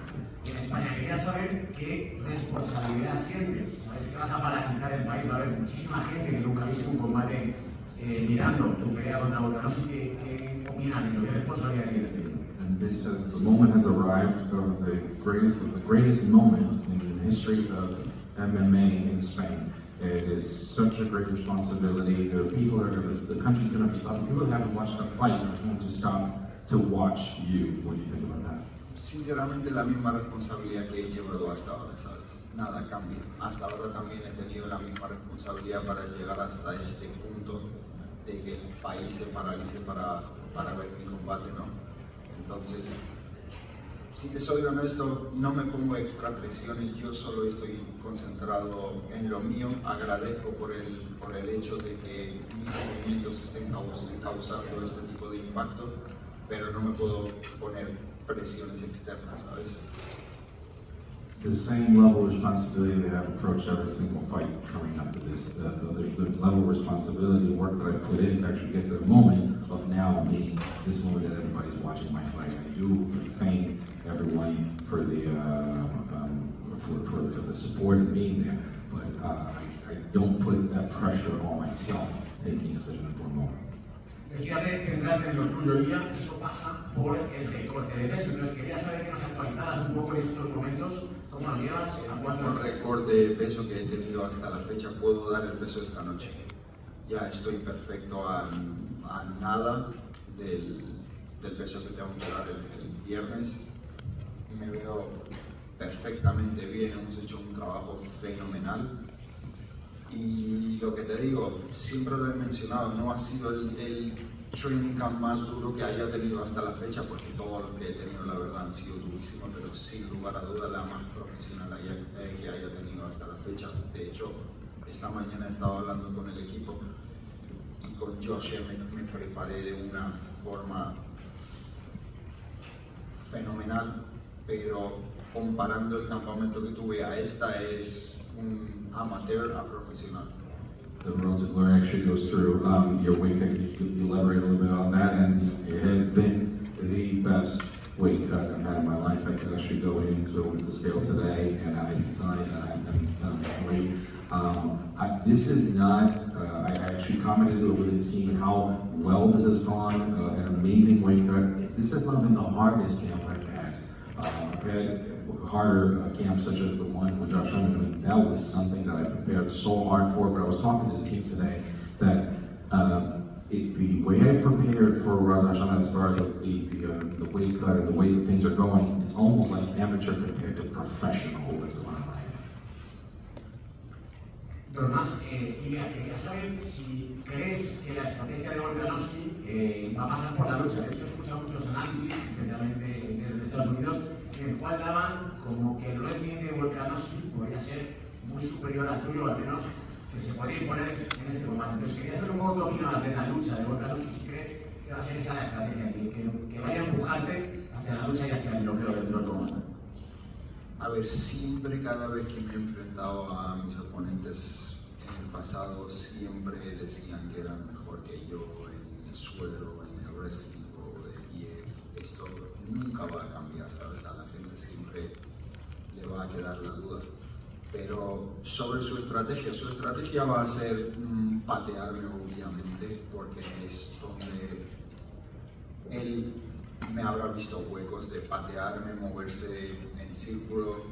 en España. Quería saber qué responsabilidad sientes. Sabes que vas a paralizar el país, va a haber muchísima gente que nunca ha visto un combate eh, mirando tu pelea contra. ¿Qué, ¿Qué opinas de ello? ¿Qué responsabilidad tienes de ello? And this has, the moment has arrived of the greatest, the greatest moment in the history of MMA in Spain. It is such a great responsibility. The people are going to, the country's going to be stopping. People haven't watched a fight are going to stop to watch you. What do you think about that? Sinceramente, la misma responsabilidad que he llevado hasta ahora, ¿sabes? Nada cambia. Hasta ahora también he tenido la misma responsabilidad para llegar hasta este punto de que el país se paralice para, para ver mi combate, ¿no? Entonces, si te soy honesto, no me pongo extra presiones, yo solo estoy concentrado en lo mío, agradezco por el, por el hecho de que mis movimientos estén causando este tipo de impacto, pero no me puedo poner presiones externas, the same level of responsibility that I've approached every single fight coming up to this. Level of responsibility and work that I put in to actually get to of now being this moment that everybody's watching my fight. I do thank everyone for the uh, um, for, for, for, the support and being there, but uh, I, I don't put that pressure on myself taking such an important moment. Fíjate, centrarte en lo tuyo, ya eso pasa por el recorte de peso. Entonces quería saber que nos actualizaras un poco en estos momentos cómo lo llevas, a cuántos... El recorte de peso que he tenido hasta la fecha, puedo dar el peso esta noche. Ya estoy perfecto a, a nada del, del, peso que tengo que dar el, el viernes. Me veo perfectamente bien, hemos hecho un trabajo fenomenal y lo que te digo, siempre lo he mencionado, no ha sido el, el training camp más duro que haya tenido hasta la fecha, porque todo lo que he tenido, la verdad, han sido durísimos, pero sin lugar a duda la más profesional eh, que haya tenido hasta la fecha. De hecho, esta mañana he estado hablando con el equipo me, me preparé de una forma fenomenal, pero comparando el campamento que tuve a esta es un amateur a profesional. The road to glory actually goes through um, your. Can you elaborate a little bit on that? And it has been the best weight cut I've had in my life. I could actually go into a winter scale today, and I you that I'm, I'm weight. Um, I, this is not, uh, I actually commented over it, seeing how well this has gone, uh, an amazing weight cut. This has not been the hardest camp I've had. Uh, I've had harder uh, camps such as the one with Josh Owens. I mean, that was something that I prepared so hard for. But I was talking to the team today that uh, it, the way I prepared for Owens as far as the the, uh, the weight cut and the way things are going, it's almost like amateur compared to professional. What's going on Tomás, eh, quería saber si crees que la estrategia de Volkanovski eh, va a pasar por la lucha. De hecho, he escuchado muchos análisis, especialmente desde Estados Unidos, en el cual daban como que el wrestling de Volkanovski podría ser muy superior al tuyo, al menos que se podría imponer en este combate. Entonces, quería saber un poco qué opinas de la lucha de Volkanovski, si crees que va a ser esa la estrategia, que vaya a empujarte hacia la lucha y hacia el bloqueo dentro del combate. A ver, siempre cada vez que me he enfrentado a mis oponentes en el pasado, siempre decían que eran mejor que yo en el suelo, en el wrestling o de pie. Esto nunca va a cambiar, ¿sabes? A la gente siempre le va a quedar la duda. Pero sobre su estrategia, su estrategia va a ser mm, patearme, obviamente, porque es donde él me habrá visto huecos de patearme, moverse en círculo,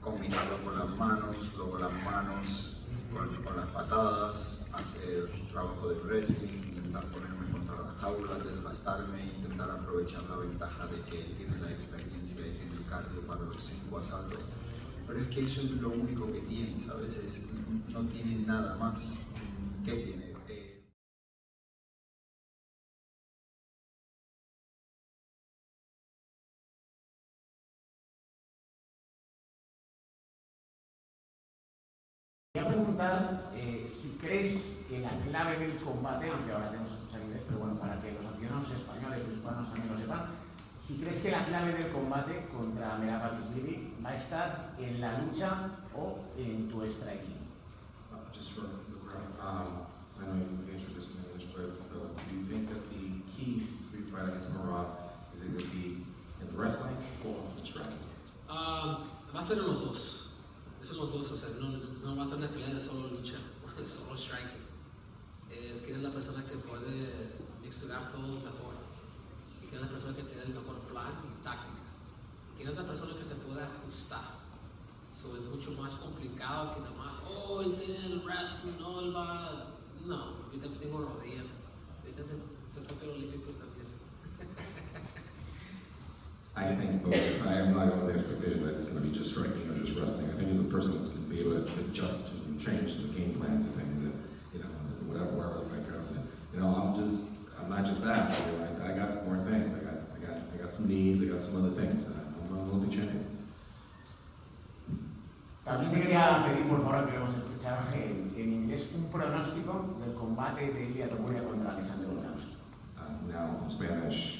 combinarlo con las manos, luego las manos con, las patadas, hacer trabajo de wrestling, intentar ponerme contra la jaula, desgastarme, intentar aprovechar la ventaja de que tiene la experiencia y tiene el cardio para los cinco asaltos. Pero es que eso es lo único que tiene, ¿sabes? Es, no tiene nada más. ¿Qué tiene? Crees que la clave del combate, aunque ahora tenemos que escuchar inglés, pero bueno, para que los aficionados españoles o hispanos también lo sepan, si crees que la clave del combate contra Merabakishvili va a estar en la lucha o en tu striking. Uh, just for the crowd, um, I know you answered this in English, but uh, do you think that the key to your fight against Marat is it going to be in the wrestling or the striking? Ah, va a ser en los dos. Es en los dos, o sea, no, no va a ser una pelea de solo lucha, solo striking. Es que es la persona que puede mixturar todo mejor. Y que es la persona que tiene el mejor plan y táctica. Que es la persona que se puede ajustar. So, es mucho más complicado que nada más, oh, él tiene el wrestling, no, él va. No, yo también tengo rodillas. Yo también, se toca los olímpicos también. I think both. I am not with the expectation that it's going to be just striking or just wrestling. I think he's a person that's going to be able to adjust and change the game plan to things that, you know, whatever, wherever the fight goes. And, you know, I'm just, I'm not just that. You know, I, I got more things. I got, I got, I got some knees. I got some other things. And I'm an Olympic champion. También te quería pedir, por favor, que lo hemos escuchado en, en inglés, un pronóstico del combate de Ilya Topuria contra Alexander Volkanovski. Uh, now, in Spanish,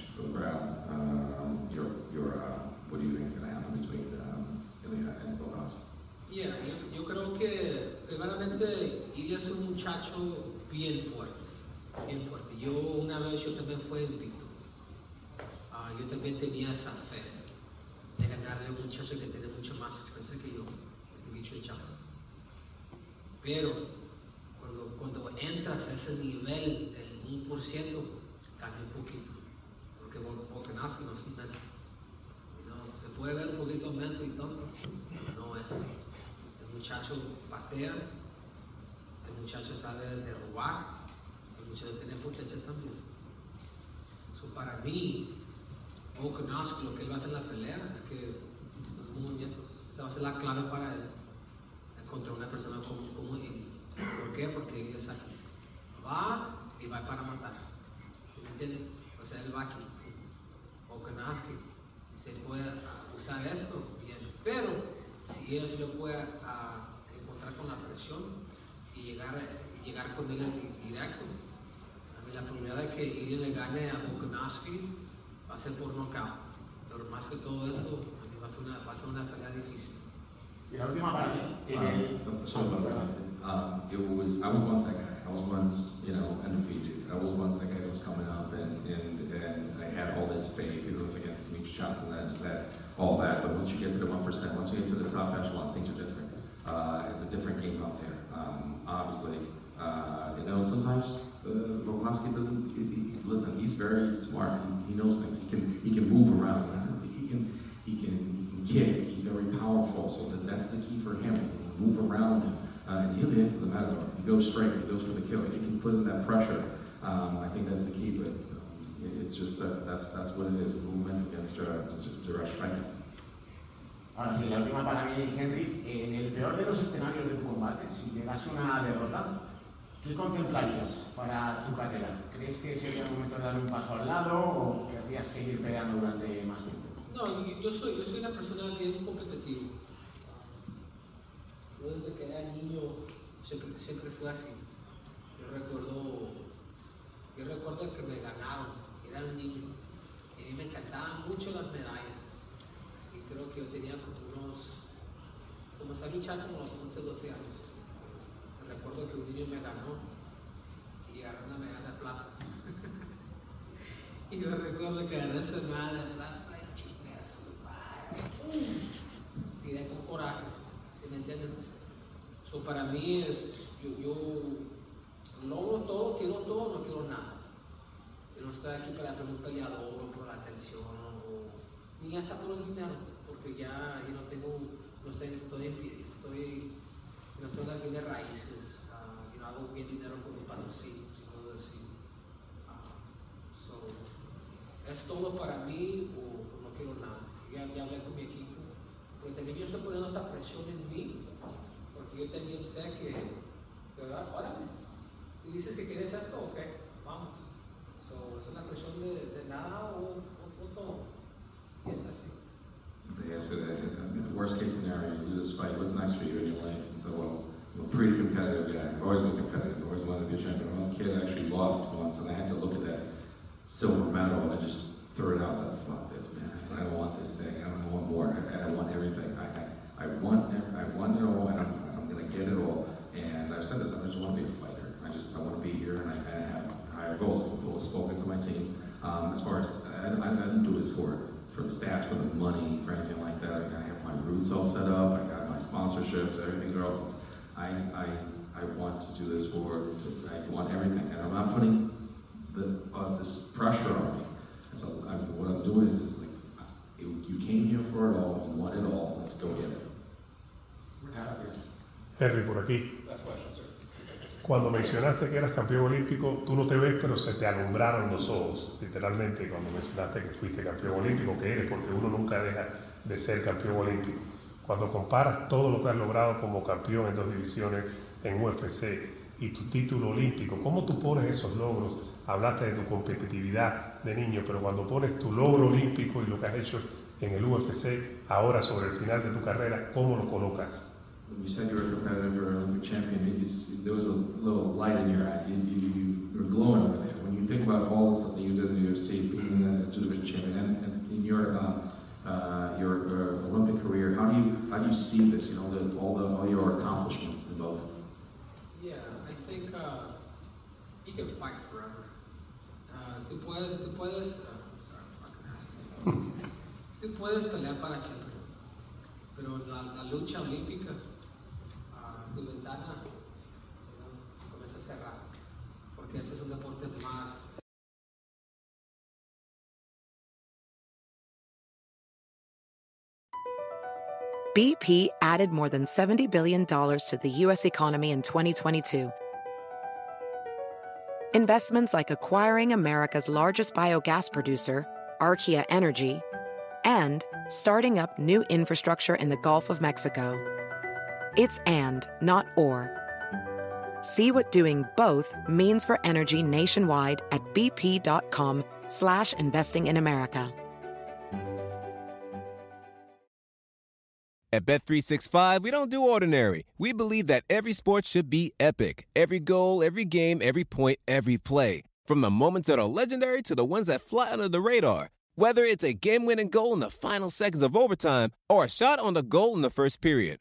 muchacho bien fuerte, bien fuerte. Yo una vez yo también fui invicto. Ah, yo también tenía esa fe de ganarle a un muchacho que tiene mucho más experiencia que yo, Dimitri Johnson. Pero cuando, cuando entras a ese nivel del 1%, cambia un poquito. Porque Vol- Volkanovski no es. No, se puede ver un poquito menso y tonto, no es. El muchacho patea, el muchacho sabe derrubar, el muchacho tiene potencial también. So, para mí, Volkanovski, lo que él va a hacer en la pelea es que los movimientos, esa va a ser la clave para él contra una persona como, como él. ¿Por qué? Porque él sabe, va y va para matar. ¿Sí me entiendes? O sea, él va aquí. Volkanovski se puede usar esto bien, pero si él se lo puede ah, encontrar con la presión y llegar, llegar con él directo, a mí la probabilidad de que él le gane a Volkanovski va a ser por knockout. Pero más que todo eso, a mí va a ser una, va a ser una pelea difícil. Y la última para mí, en el... Um, it was I was once that guy. I was once you know undefeated. I was once that guy that was coming up and and, and I had all this faith. It was against me shots and that, just that, all that. But once you get to the one percent, once you get to the top echelon, things are different. Uh, it's a different game out there. Um, obviously, uh, you know sometimes uh, Volkanovski doesn't. He, he, listen, he's very smart. He, he knows things. He can he can move around. He can he can, kick. He's very powerful. So that, that's the key for him. Move around him. Uh, and he'll hit the matter. He goes straight. He goes for the kill. If you can put in that pressure, um, I think that's the key. But um, it, it's just that that's that's what it is. Movement against uh, direct striking. Ahora sí, la última para mí, Henry. En el peor de los escenarios de tu combate, si llegase una derrota, ¿qué contemplarías para tu carrera? ¿Crees que sería el momento de dar un paso al lado o querrías seguir peleando durante más tiempo? No, yo soy, yo soy una persona bien competitiva. Yo desde que era niño siempre, siempre fue así. Yo recuerdo, yo recuerdo que me ganaron, era un niño. Y a mí me encantaban mucho las medallas. Que yo tenía como unos, como a luchar como los 11, 12 años. Recuerdo que un niño me ganó y agarré una medalla de plata. y yo recuerdo que agarré esa medalla de plata y chingue a su madre. Tiré con coraje, ¿sí me entiendes? So, para mí es, yo, yo logro todo, quiero todo, no quiero nada. Yo no estoy aquí para ser un peleador o por la atención o ni hasta por el dinero, porque ya yo no tengo, no sé, estoy, estoy, no estoy en las bienes raíces, uh, yo no hago bien dinero con mis patrocinios y cosas así. Uh, so, ¿Es todo para mí o no quiero nada? Ya, ya hablé con mi equipo, porque también yo estoy poniendo esa presión en mí porque yo también sé que, ¿verdad? Órale, si dices que quieres esto, ok, vamos. So, es una presión de, de nada o, o, o, todo. Yeah, so that, I mean, the worst case scenario, you do this fight, what's next for you in your life? And so, well, I'm a pretty competitive guy. I've always been competitive, I've always wanted to be a champion. When I was a kid, I actually lost once, and I had to look at that silver medal, and I just threw it out. I fuck this, man. I don't want this thing. I don't want more. I, I want everything. I, I, I want, I want it all, and I'm, I'm going to get it all. And I've said this, I just want to be a fighter. I just, I want to be here, and I, I have higher goals. I've spoken to my team. Um, as far as, I, I, I didn't do this for for the stats, for the money, for anything like that. I have my roots all set up. I got my sponsorships, everything's all. It's, I, I, I want to do this for. To, I want everything, and I'm not putting the uh, this pressure on me. So I'm, what I'm doing is just like, you, you came here for it all. You want it all. Let's go get it. Henry, por aquí. Cuando mencionaste que eras campeón olímpico, tú no te ves, pero se te alumbraron los ojos, literalmente, cuando mencionaste que fuiste campeón olímpico, que eres, porque uno nunca deja de ser campeón olímpico. Cuando comparas todo lo que has logrado como campeón en dos divisiones en UFC y tu título olímpico, ¿cómo tú pones esos logros? Hablaste de tu competitividad de niño, pero cuando pones tu logro olímpico y lo que has hecho en el UFC, ahora sobre el final de tu carrera, ¿cómo lo colocas? When you said you were a competitive, you were an Olympic champion, you, there was a little light in your eyes. You, you, you were glowing over there. When you think about all the stuff that you did in the UFC, being a division champion, and, and in your uh, uh, your uh, Olympic career, how do you how do you see this? You know, the, all the all your accomplishments in both. Yeah, I think uh, you can fight forever. Uh, tú puedes, tú puedes, uh, sorry, fucking tú puedes pelear para siempre, pero la, la lucha olímpica tu ventana se comienza a cerrar, porque ese es un deporte más BP added more than $70 billion to the U.S. economy in 2022. Investments like acquiring America's largest biogas producer, Archaea Energy, and starting up new infrastructure in the Gulf of Mexico. It's and, not or. See what doing both means for energy nationwide at bp.com slash investing in America. At Bet365, we don't do ordinary. We believe that every sport should be epic. Every goal, every game, every point, every play. From the moments that are legendary to the ones that fly under the radar. Whether it's a game-winning goal in the final seconds of overtime or a shot on the goal in the first period.